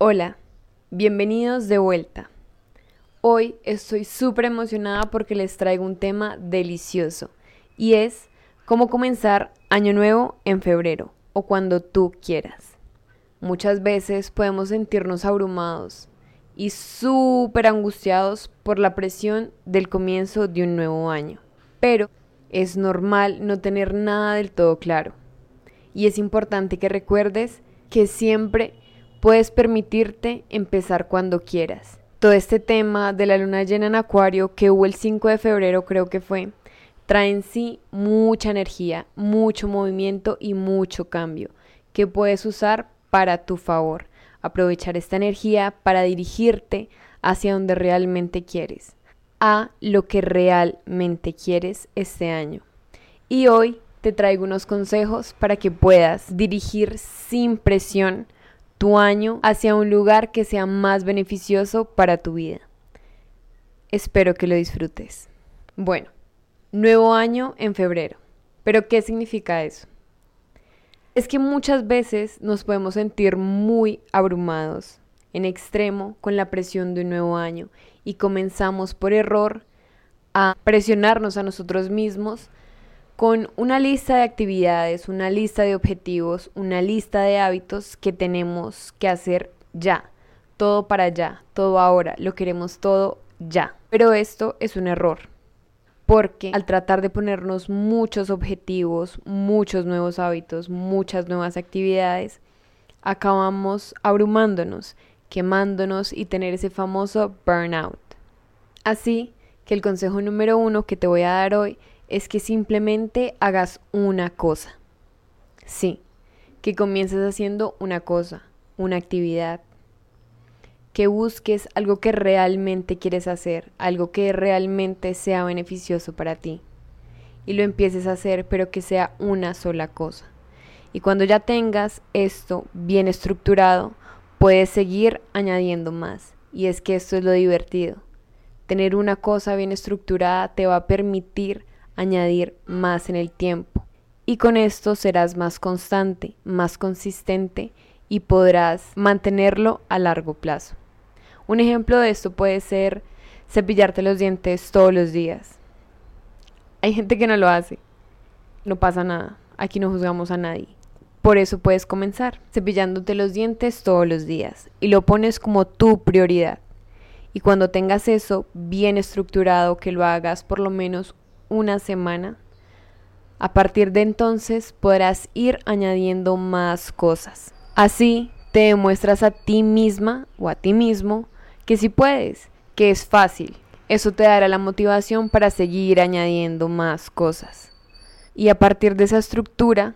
Hola, bienvenidos de vuelta. Hoy estoy súper emocionada porque les traigo un tema delicioso y es cómo comenzar año nuevo en febrero o cuando tú quieras. Muchas veces podemos sentirnos abrumados y súper angustiados por la presión del comienzo de un nuevo año, pero es normal no tener nada del todo claro y es importante que recuerdes que siempre puedes permitirte empezar cuando quieras. Todo este tema de la luna llena en Acuario que hubo el 5 de febrero creo que fue, trae en sí mucha energía, mucho movimiento y mucho cambio que puedes usar para tu favor. Aprovechar esta energía para dirigirte hacia donde realmente quieres, a lo que realmente quieres este año. Y hoy te traigo unos consejos para que puedas dirigir sin presión tu año hacia un lugar que sea más beneficioso para tu vida. Espero que lo disfrutes. Bueno, nuevo año en febrero. ¿Pero qué significa eso? Es que muchas veces nos podemos sentir muy abrumados, en extremo, con la presión de un nuevo año y comenzamos por error a presionarnos a nosotros mismos con una lista de actividades, una lista de objetivos, una lista de hábitos que tenemos que hacer ya. Todo para ya, todo ahora, lo queremos todo ya. Pero esto es un error, porque al tratar de ponernos muchos objetivos, muchos nuevos hábitos, muchas nuevas actividades, acabamos abrumándonos, quemándonos y tener ese famoso burnout. Así que el consejo número uno que te voy a dar hoy es que simplemente hagas una cosa. Sí, que comiences haciendo una cosa, una actividad. Que busques algo que realmente quieres hacer, algo que realmente sea beneficioso para ti. Y lo empieces a hacer, pero que sea una sola cosa. Y cuando ya tengas esto bien estructurado, puedes seguir añadiendo más. Y es que esto es lo divertido. Tener una cosa bien estructurada te va a permitir añadir más en el tiempo. Y con esto serás más constante, más consistente y podrás mantenerlo a largo plazo. Un ejemplo de esto puede ser cepillarte los dientes todos los días. Hay gente que no lo hace. No pasa nada. Aquí no juzgamos a nadie. Por eso puedes comenzar cepillándote los dientes todos los días y lo pones como tu prioridad. Y cuando tengas eso bien estructurado, que lo hagas por lo menos una semana, a partir de entonces podrás ir añadiendo más cosas. Así te demuestras a ti misma o a ti mismo que si puedes, que es fácil. Eso te dará la motivación para seguir añadiendo más cosas. Y a partir de esa estructura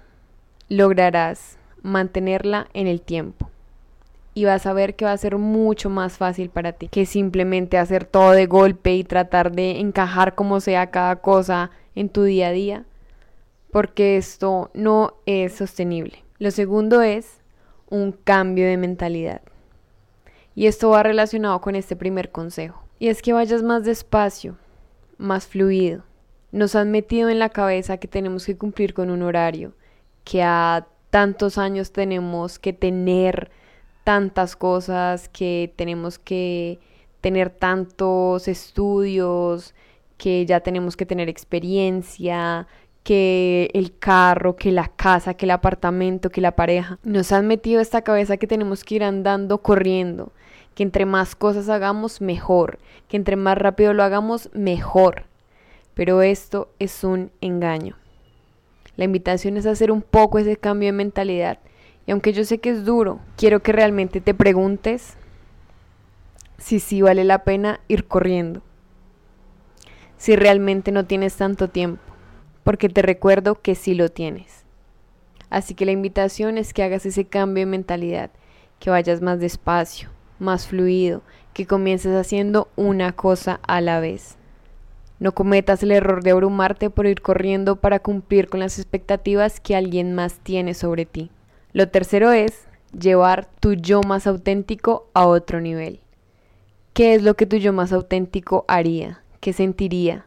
lograrás mantenerla en el tiempo. Y vas a ver que va a ser mucho más fácil para ti que simplemente hacer todo de golpe y tratar de encajar como sea cada cosa en tu día a día, porque esto no es sostenible. Lo segundo es un cambio de mentalidad. Y esto va relacionado con este primer consejo. Y es que vayas más despacio, más fluido. Nos han metido en la cabeza que tenemos que cumplir con un horario, que a tantos años tenemos que tener tantas cosas, que tenemos que tener tantos estudios, que ya tenemos que tener experiencia, que el carro, que la casa, que el apartamento, que la pareja. Nos han metido esta cabeza que tenemos que ir andando corriendo, que entre más cosas hagamos, mejor, que entre más rápido lo hagamos, mejor. Pero esto es un engaño. La invitación es hacer un poco ese cambio de mentalidad. Y aunque yo sé que es duro, quiero que realmente te preguntes si sí vale la pena ir corriendo. Si realmente no tienes tanto tiempo. Porque te recuerdo que sí lo tienes. Así que la invitación es que hagas ese cambio de mentalidad, que vayas más despacio, más fluido, que comiences haciendo una cosa a la vez. No cometas el error de abrumarte por ir corriendo para cumplir con las expectativas que alguien más tiene sobre ti. Lo tercero es llevar tu yo más auténtico a otro nivel. ¿Qué es lo que tu yo más auténtico haría? ¿Qué sentiría?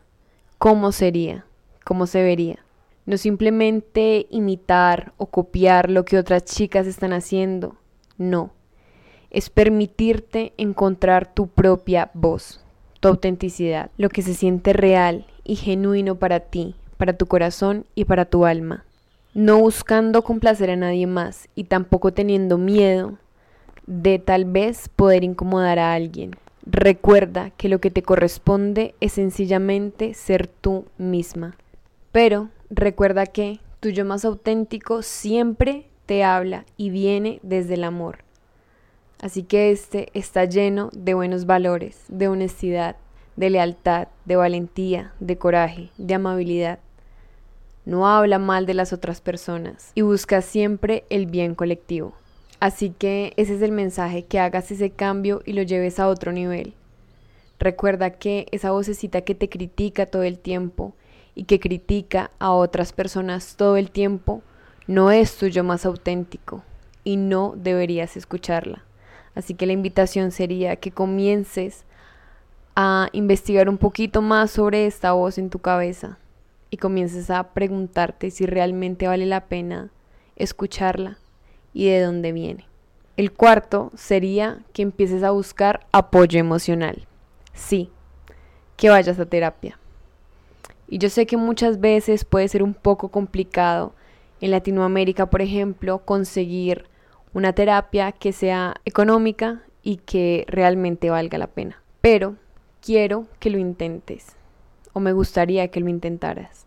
¿Cómo sería? ¿Cómo se vería? No simplemente imitar o copiar lo que otras chicas están haciendo. No. es permitirte encontrar tu propia voz, tu autenticidad, lo que se siente real y genuino para ti, para tu corazón y para tu alma. No buscando complacer a nadie más y tampoco teniendo miedo de tal vez poder incomodar a alguien. Recuerda que lo que te corresponde es sencillamente ser tú misma. Pero recuerda que tu yo más auténtico siempre te habla y viene desde el amor. Así que este está lleno de buenos valores, de honestidad, de lealtad, de valentía, de coraje, de amabilidad. No habla mal de las otras personas y busca siempre el bien colectivo. Así que ese es el mensaje, que hagas ese cambio y lo lleves a otro nivel. Recuerda que esa vocecita que te critica todo el tiempo y que critica a otras personas todo el tiempo no es tuyo más auténtico y no deberías escucharla. Así que la invitación sería que comiences a investigar un poquito más sobre esta voz en tu cabeza y comiences a preguntarte si realmente vale la pena escucharla y de dónde viene. El cuarto sería que empieces a buscar apoyo emocional. Sí, que vayas a terapia. Y yo sé que muchas veces puede ser un poco complicado en Latinoamérica, por ejemplo, conseguir una terapia que sea económica y que realmente valga la pena. Pero quiero que lo intentes o me gustaría que lo intentaras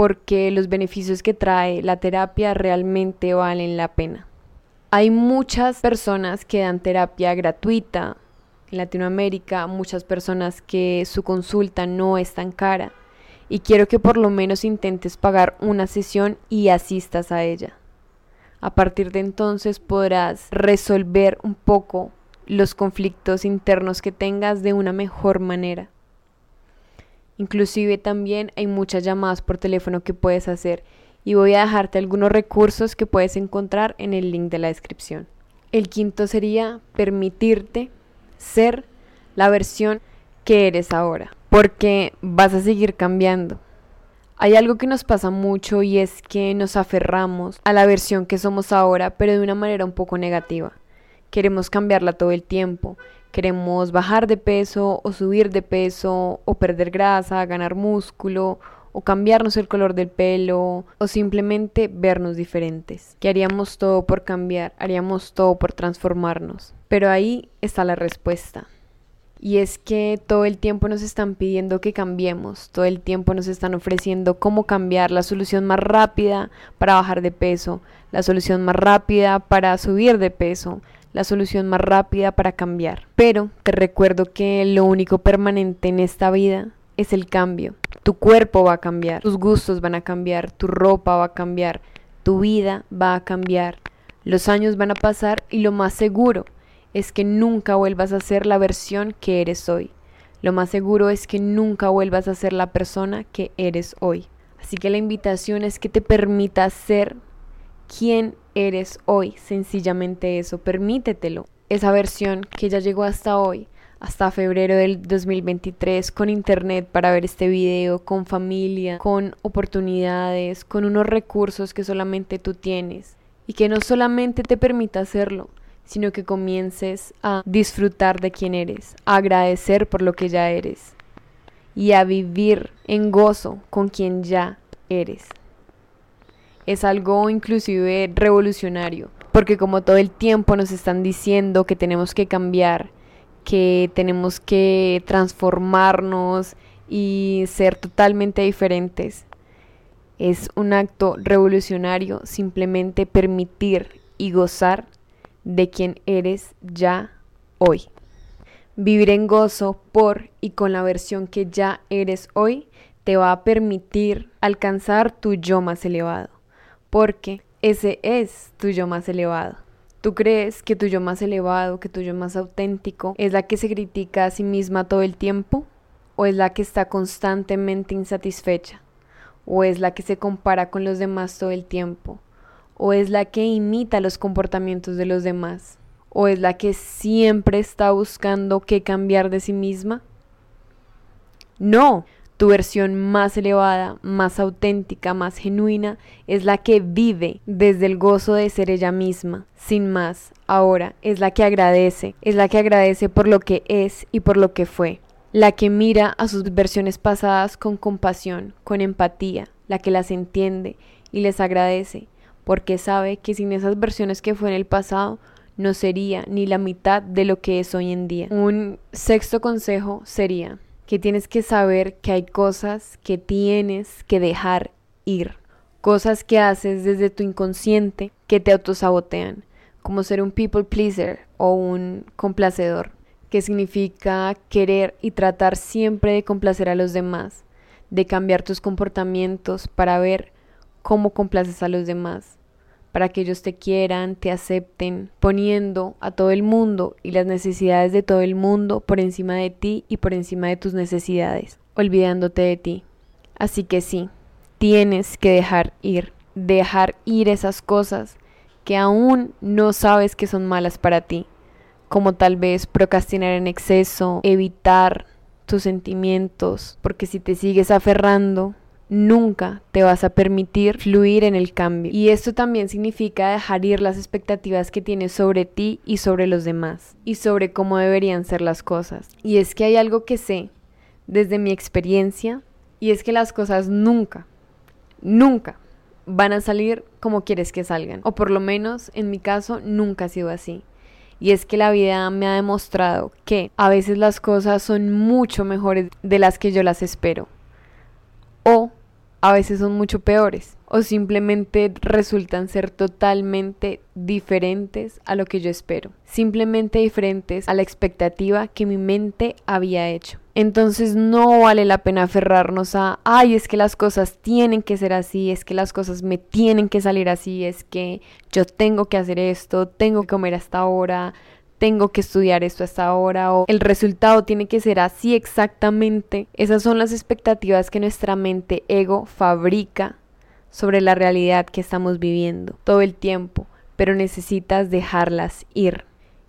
porque los beneficios que trae la terapia realmente valen la pena. Hay muchas personas que dan terapia gratuita en Latinoamérica, muchas personas que su consulta no es tan cara y quiero que por lo menos intentes pagar una sesión y asistas a ella. A partir de entonces podrás resolver un poco los conflictos internos que tengas de una mejor manera. Inclusive también hay muchas llamadas por teléfono que puedes hacer y voy a dejarte algunos recursos que puedes encontrar en el link de la descripción. El quinto sería permitirte ser la versión que eres ahora porque vas a seguir cambiando. Hay algo que nos pasa mucho y es que nos aferramos a la versión que somos ahora, pero de una manera un poco negativa. Queremos cambiarla todo el tiempo. Queremos bajar de peso o subir de peso o perder grasa, ganar músculo o cambiarnos el color del pelo o simplemente vernos diferentes. Que haríamos todo por cambiar, haríamos todo por transformarnos. Pero ahí está la respuesta. Y es que todo el tiempo nos están pidiendo que cambiemos, todo el tiempo nos están ofreciendo cómo cambiar, la solución más rápida para bajar de peso, la solución más rápida para subir de peso, la solución más rápida para cambiar. Pero te recuerdo que lo único permanente en esta vida es el cambio. Tu cuerpo va a cambiar, tus gustos van a cambiar, tu ropa va a cambiar, tu vida va a cambiar. Los años van a pasar y lo más seguro es que nunca vuelvas a ser la versión que eres hoy. Lo más seguro es que nunca vuelvas a ser la persona que eres hoy. Así que la invitación es que te permitas ser quien eres hoy. Sencillamente eso, permítetelo. Esa versión que ya llegó hasta hoy, hasta febrero del 2023, con internet para ver este video, con familia, con oportunidades, con unos recursos que solamente tú tienes. Y que no solamente te permita hacerlo, sino que comiences a disfrutar de quién eres, a agradecer por lo que ya eres y a vivir en gozo con quien ya eres. Es algo inclusive revolucionario, porque como todo el tiempo nos están diciendo que tenemos que cambiar, que tenemos que transformarnos y ser totalmente diferentes, es un acto revolucionario simplemente permitir y gozar de quien eres ya hoy. Vivir en gozo por y con la versión que ya eres hoy te va a permitir alcanzar tu yo más elevado, porque ese es tu yo más elevado. ¿Tú crees que tu yo más elevado, que tu yo más auténtico es la que se critica a sí misma todo el tiempo? ¿O es la que está constantemente insatisfecha? ¿O es la que se compara con los demás todo el tiempo? o es la que imita los comportamientos de los demás, o es la que siempre está buscando qué cambiar de sí misma. No, Tu versión más elevada, más auténtica, más genuina es la que vive desde el gozo de ser ella misma, sin más. Ahora es la que agradece, es la que agradece por lo que es y por lo que fue. La que mira a sus versiones pasadas con compasión, con empatía, la que las entiende y les agradece, porque sabe que sin esas versiones que fue en el pasado no sería ni la mitad de lo que es hoy en día. Un sexto consejo sería que tienes que saber que hay cosas que tienes que dejar ir, cosas que haces desde tu inconsciente que te autosabotean, como ser un people pleaser o un complacedor, que significa querer y tratar siempre de complacer a los demás, de cambiar tus comportamientos para ver cómo complaces a los demás para que ellos te quieran, te acepten, poniendo a todo el mundo y las necesidades de todo el mundo por encima de ti y por encima de tus necesidades, olvidándote de ti. Así que sí, tienes que dejar ir, dejar ir esas cosas que aún no sabes que son malas para ti, como tal vez procrastinar en exceso, evitar tus sentimientos, porque si te sigues aferrando nunca te vas a permitir fluir en el cambio. Y esto también significa dejar ir las expectativas que tienes sobre ti y sobre los demás y sobre cómo deberían ser las cosas. Y es que hay algo que sé desde mi experiencia y es que las cosas nunca, nunca van a salir como quieres que salgan. O por lo menos en mi caso nunca ha sido así. Y es que la vida me ha demostrado que a veces las cosas son mucho mejores de las que yo las espero. O a veces son mucho peores o simplemente resultan ser totalmente diferentes a lo que yo espero, simplemente diferentes a la expectativa que mi mente había hecho. Entonces no vale la pena aferrarnos a, ay, es que las cosas tienen que ser así, es que las cosas me tienen que salir así, es que yo tengo que hacer esto, tengo que comer hasta ahora, tengo que estudiar esto hasta ahora o el resultado tiene que ser así exactamente. Esas son las expectativas que nuestra mente ego fabrica sobre la realidad que estamos viviendo todo el tiempo, pero necesitas dejarlas ir.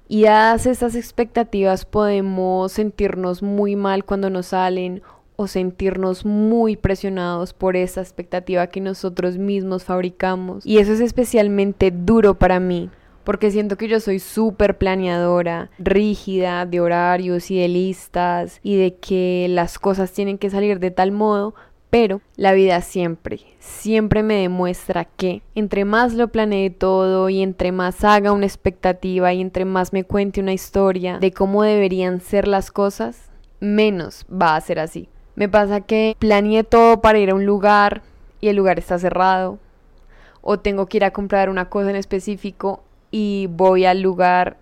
Y dadas esas expectativas podemos sentirnos muy mal cuando nos salen o sentirnos muy presionados por esa expectativa que nosotros mismos fabricamos. Y eso es especialmente duro para mí, porque siento que yo soy súper planeadora, rígida de horarios y de listas y de que las cosas tienen que salir de tal modo, pero la vida siempre, siempre me demuestra que entre más lo planee todo y entre más haga una expectativa y entre más me cuente una historia de cómo deberían ser las cosas, menos va a ser así. Me pasa que planeé todo para ir a un lugar y el lugar está cerrado. O tengo que ir a comprar una cosa en específico y voy al lugar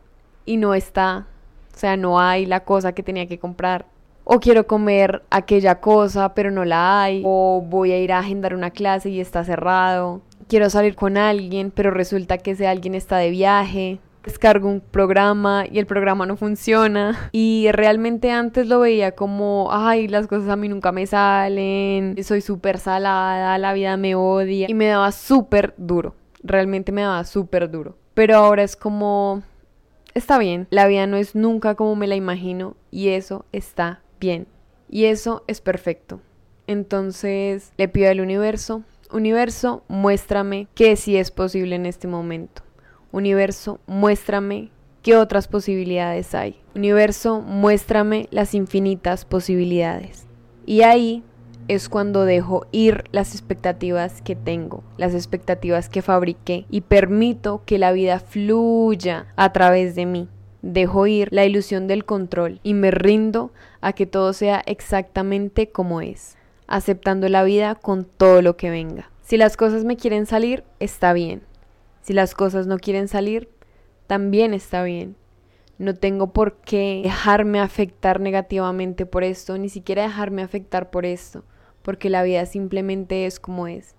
y no está, o sea, no hay la cosa que tenía que comprar. O quiero comer aquella cosa, pero no la hay. O voy a ir a agendar una clase y está cerrado. Quiero salir con alguien, pero resulta que ese alguien está de viaje. Descargo un programa y el programa no funciona. Y realmente antes lo veía como, ay, las cosas a mí nunca me salen. Soy súper salada, la vida me odia. Y me daba súper duro. Realmente me daba súper duro. Pero ahora es como, está bien, la vida no es nunca como me la imagino y eso está bien. Y eso es perfecto. Entonces le pido al universo, universo, muéstrame que sí es posible en este momento. Universo, muéstrame qué otras posibilidades hay. Universo, muéstrame las infinitas posibilidades. Y ahí es cuando dejo ir las expectativas que tengo, las expectativas que fabriqué y permito que la vida fluya a través de mí. Dejo ir la ilusión del control y me rindo a que todo sea exactamente como es, aceptando la vida con todo lo que venga. Si las cosas me quieren salir, está bien. Si las cosas no quieren salir, también está bien. No tengo por qué dejarme afectar negativamente por esto, ni siquiera dejarme afectar por esto porque la vida simplemente es como es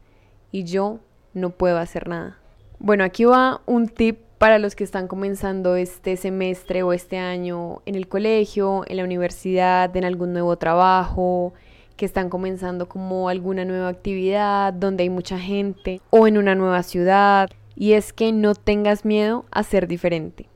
y yo no puedo hacer nada. Bueno, aquí va un tip para los que están comenzando este semestre o este año en el colegio, en la universidad, en algún nuevo trabajo, que están comenzando como alguna nueva actividad donde hay mucha gente o en una nueva ciudad. Y es que no tengas miedo a ser diferente.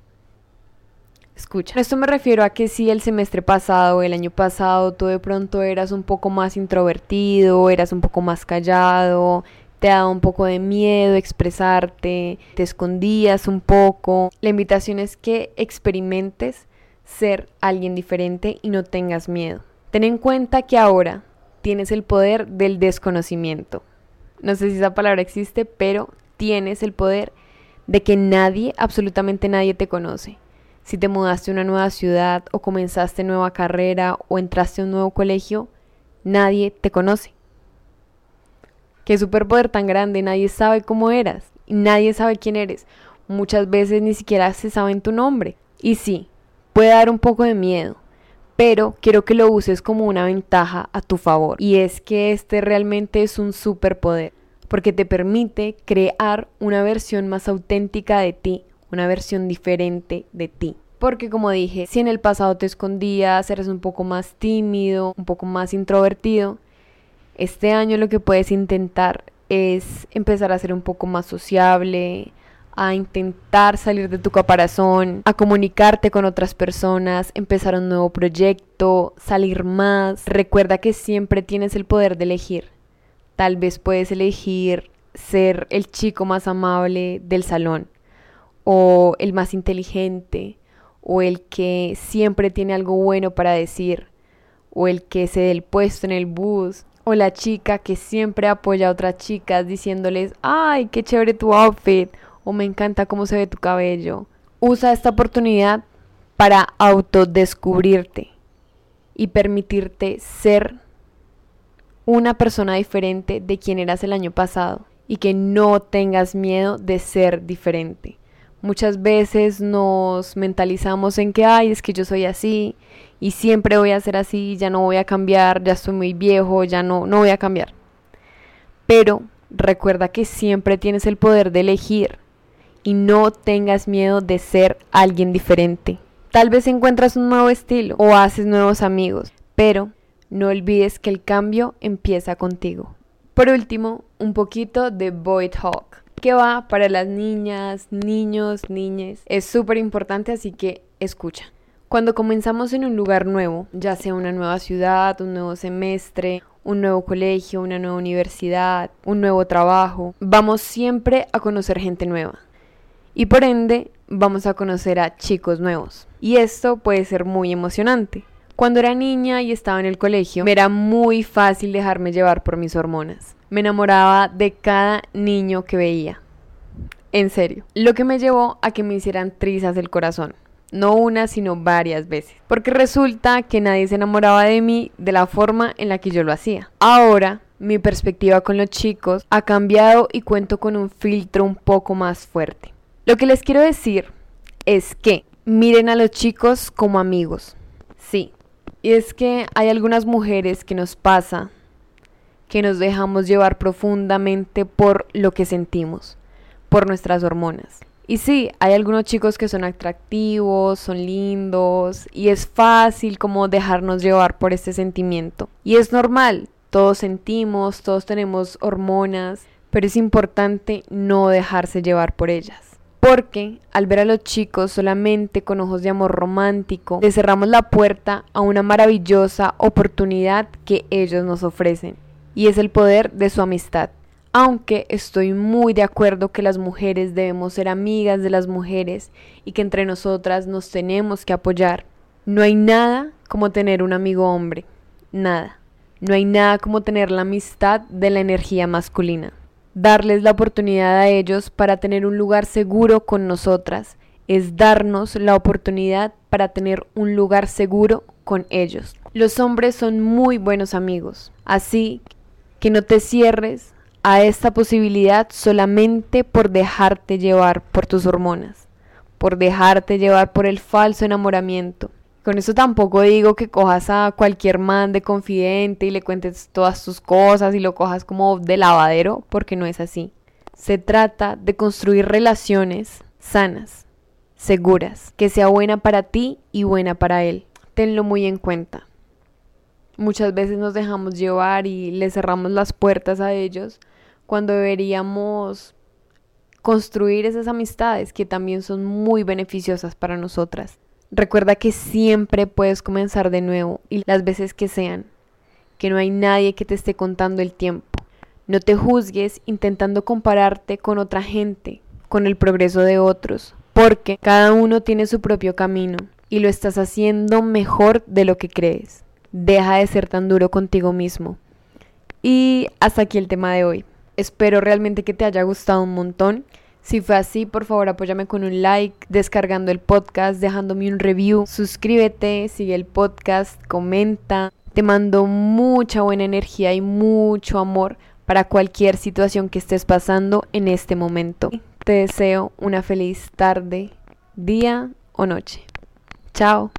Escucha. Esto me refiero a que si el semestre pasado, el año pasado, tú de pronto eras un poco más introvertido, eras un poco más callado, te daba un poco de miedo expresarte, te escondías un poco. La invitación es que experimentes ser alguien diferente y no tengas miedo. Ten en cuenta que ahora tienes el poder del desconocimiento. No sé si esa palabra existe, pero tienes el poder de que nadie, absolutamente nadie te conoce si te mudaste a una nueva ciudad o comenzaste nueva carrera o entraste a un nuevo colegio, nadie te conoce. Qué superpoder tan grande, nadie sabe cómo eras y nadie sabe quién eres. Muchas veces ni siquiera se sabe tu nombre. Y sí, puede dar un poco de miedo, pero quiero que lo uses como una ventaja a tu favor. Y es que este realmente es un superpoder, porque te permite crear una versión más auténtica de ti, una versión diferente de ti. Porque como dije, si en el pasado te escondías, eres un poco más tímido, un poco más introvertido, este año lo que puedes intentar es empezar a ser un poco más sociable, a intentar salir de tu caparazón, a comunicarte con otras personas, empezar un nuevo proyecto, salir más. Recuerda que siempre tienes el poder de elegir. Tal vez puedes elegir ser el chico más amable del salón o el más inteligente, o el que siempre tiene algo bueno para decir, o el que se dé el puesto en el bus, o la chica que siempre apoya a otras chicas diciéndoles, ay, qué chévere tu outfit, o me encanta cómo se ve tu cabello. Usa esta oportunidad para autodescubrirte y permitirte ser una persona diferente de quien eras el año pasado y que no tengas miedo de ser diferente. Muchas veces nos mentalizamos en que, ay, es que yo soy así y siempre voy a ser así, ya no voy a cambiar, ya estoy muy viejo, ya no, no voy a cambiar. Pero recuerda que siempre tienes el poder de elegir y no tengas miedo de ser alguien diferente. Tal vez encuentras un nuevo estilo o haces nuevos amigos, pero no olvides que el cambio empieza contigo. Por último, un poquito de Void Hawk que va para las niñas, niños, niñes. Es súper importante, así que escucha. Cuando comenzamos en un lugar nuevo, ya sea una nueva ciudad, un nuevo semestre, un nuevo colegio, una nueva universidad, un nuevo trabajo, vamos siempre a conocer gente nueva. Y por ende, vamos a conocer a chicos nuevos. Y esto puede ser muy emocionante. Cuando era niña y estaba en el colegio, me era muy fácil dejarme llevar por mis hormonas. Me enamoraba de cada niño que veía. En serio. Lo que me llevó a que me hicieran trizas del corazón. No una, sino varias veces. Porque resulta que nadie se enamoraba de mí de la forma en la que yo lo hacía. Ahora, mi perspectiva con los chicos ha cambiado y cuento con un filtro un poco más fuerte. Lo que les quiero decir es que miren a los chicos como amigos. Y es que hay algunas mujeres que nos pasa que nos dejamos llevar profundamente por lo que sentimos, por nuestras hormonas. Y sí, hay algunos chicos que son atractivos, son lindos y es fácil como dejarnos llevar por este sentimiento. Y es normal, todos sentimos, todos tenemos hormonas, pero es importante no dejarse llevar por ellas. Porque al ver a los chicos solamente con ojos de amor romántico, le cerramos la puerta a una maravillosa oportunidad que ellos nos ofrecen y es el poder de su amistad. Aunque estoy muy de acuerdo que las mujeres debemos ser amigas de las mujeres y que entre nosotras nos tenemos que apoyar, no hay nada como tener un amigo hombre. Nada. No hay nada como tener la amistad de la energía masculina. Darles la oportunidad a ellos para tener un lugar seguro con nosotras es darnos la oportunidad para tener un lugar seguro con ellos. Los hombres son muy buenos amigos, así que no te cierres a esta posibilidad solamente por dejarte llevar por tus hormonas, por dejarte llevar por el falso enamoramiento. Con eso tampoco digo que cojas a cualquier man de confidente y le cuentes todas tus cosas y lo cojas como de lavadero, porque no es así. Se trata de construir relaciones sanas, seguras, que sea buena para ti y buena para él. Tenlo muy en cuenta. Muchas veces nos dejamos llevar y le cerramos las puertas a ellos cuando deberíamos construir esas amistades que también son muy beneficiosas para nosotras. Recuerda que siempre puedes comenzar de nuevo y las veces que sean, que no hay nadie que te esté contando el tiempo. No te juzgues intentando compararte con otra gente, con el progreso de otros, porque cada uno tiene su propio camino y lo estás haciendo mejor de lo que crees. Deja de ser tan duro contigo mismo. Y hasta aquí el tema de hoy. Espero realmente que te haya gustado un montón. Si fue así, por favor apóyame con un like, descargando el podcast, dejándome un review, suscríbete, sigue el podcast, comenta. Te mando mucha buena energía y mucho amor para cualquier situación que estés pasando en este momento. Te deseo una feliz tarde, día o noche. Chao.